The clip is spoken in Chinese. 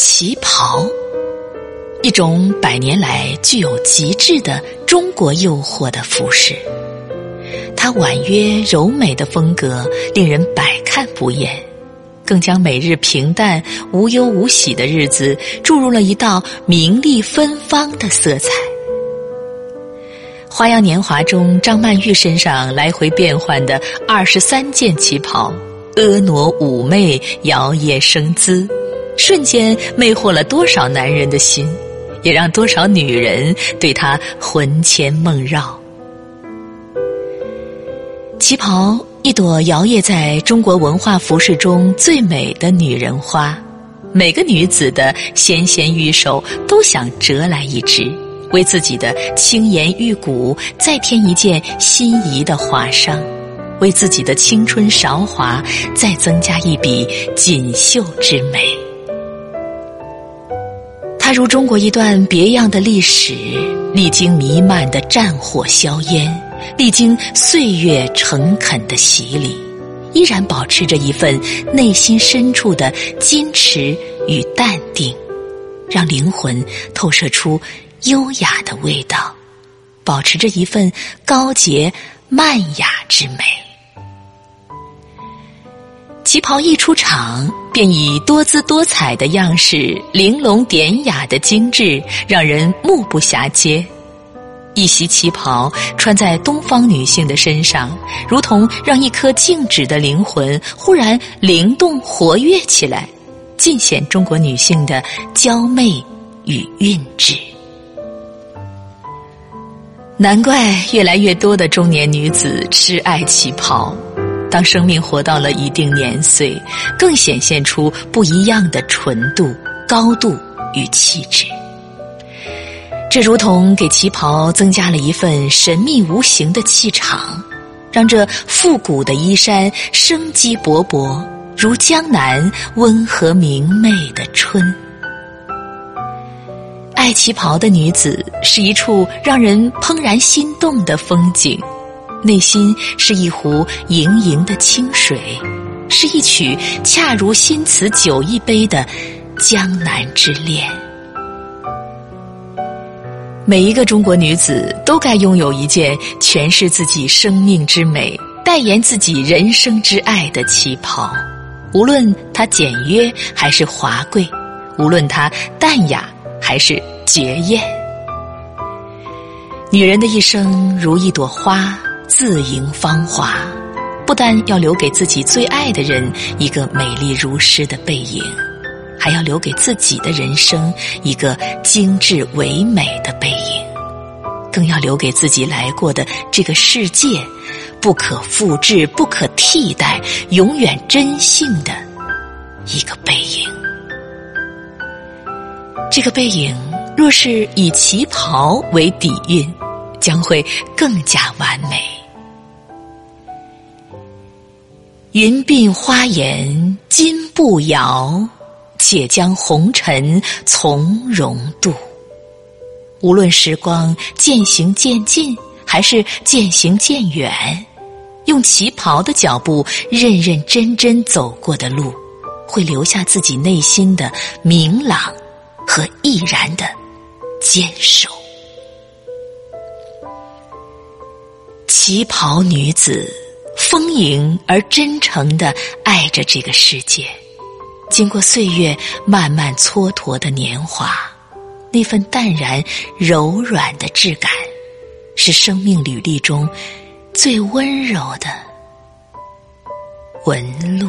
旗袍，一种百年来具有极致的中国诱惑的服饰。它婉约柔美的风格令人百看不厌，更将每日平淡无忧无喜的日子注入了一道明丽芬芳的色彩。《花样年华》中，张曼玉身上来回变换的二十三件旗袍，婀娜妩媚，摇曳生姿。瞬间魅惑了多少男人的心，也让多少女人对他魂牵梦绕。旗袍，一朵摇曳在中国文化服饰中最美的女人花，每个女子的纤纤玉手都想折来一只，为自己的清颜玉骨再添一件心仪的华裳，为自己的青春韶华再增加一笔锦绣之美。踏入中国一段别样的历史，历经弥漫的战火硝烟，历经岁月诚恳的洗礼，依然保持着一份内心深处的矜持与淡定，让灵魂透射出优雅的味道，保持着一份高洁曼雅之美。旗袍一出场，便以多姿多彩的样式、玲珑典雅的精致，让人目不暇接。一袭旗袍穿在东方女性的身上，如同让一颗静止的灵魂忽然灵动活跃起来，尽显中国女性的娇媚与韵致。难怪越来越多的中年女子痴爱旗袍。当生命活到了一定年岁，更显现出不一样的纯度、高度与气质。这如同给旗袍增加了一份神秘无形的气场，让这复古的衣衫生机勃勃，如江南温和明媚的春。爱旗袍的女子是一处让人怦然心动的风景。内心是一壶盈盈的清水，是一曲恰如新词酒一杯的江南之恋。每一个中国女子都该拥有一件诠释自己生命之美、代言自己人生之爱的旗袍，无论它简约还是华贵，无论它淡雅还是绝艳。女人的一生如一朵花。自迎芳华，不但要留给自己最爱的人一个美丽如诗的背影，还要留给自己的人生一个精致唯美的背影，更要留给自己来过的这个世界不可复制、不可替代、永远真性的一个背影。这个背影若是以旗袍为底蕴，将会更加完美。云鬓花颜金步摇，且将红尘从容度。无论时光渐行渐近，还是渐行渐远，用旗袍的脚步认认真真走过的路，会留下自己内心的明朗和毅然的坚守。旗袍女子。丰盈而真诚的爱着这个世界，经过岁月慢慢蹉跎的年华，那份淡然柔软的质感，是生命履历中最温柔的纹路。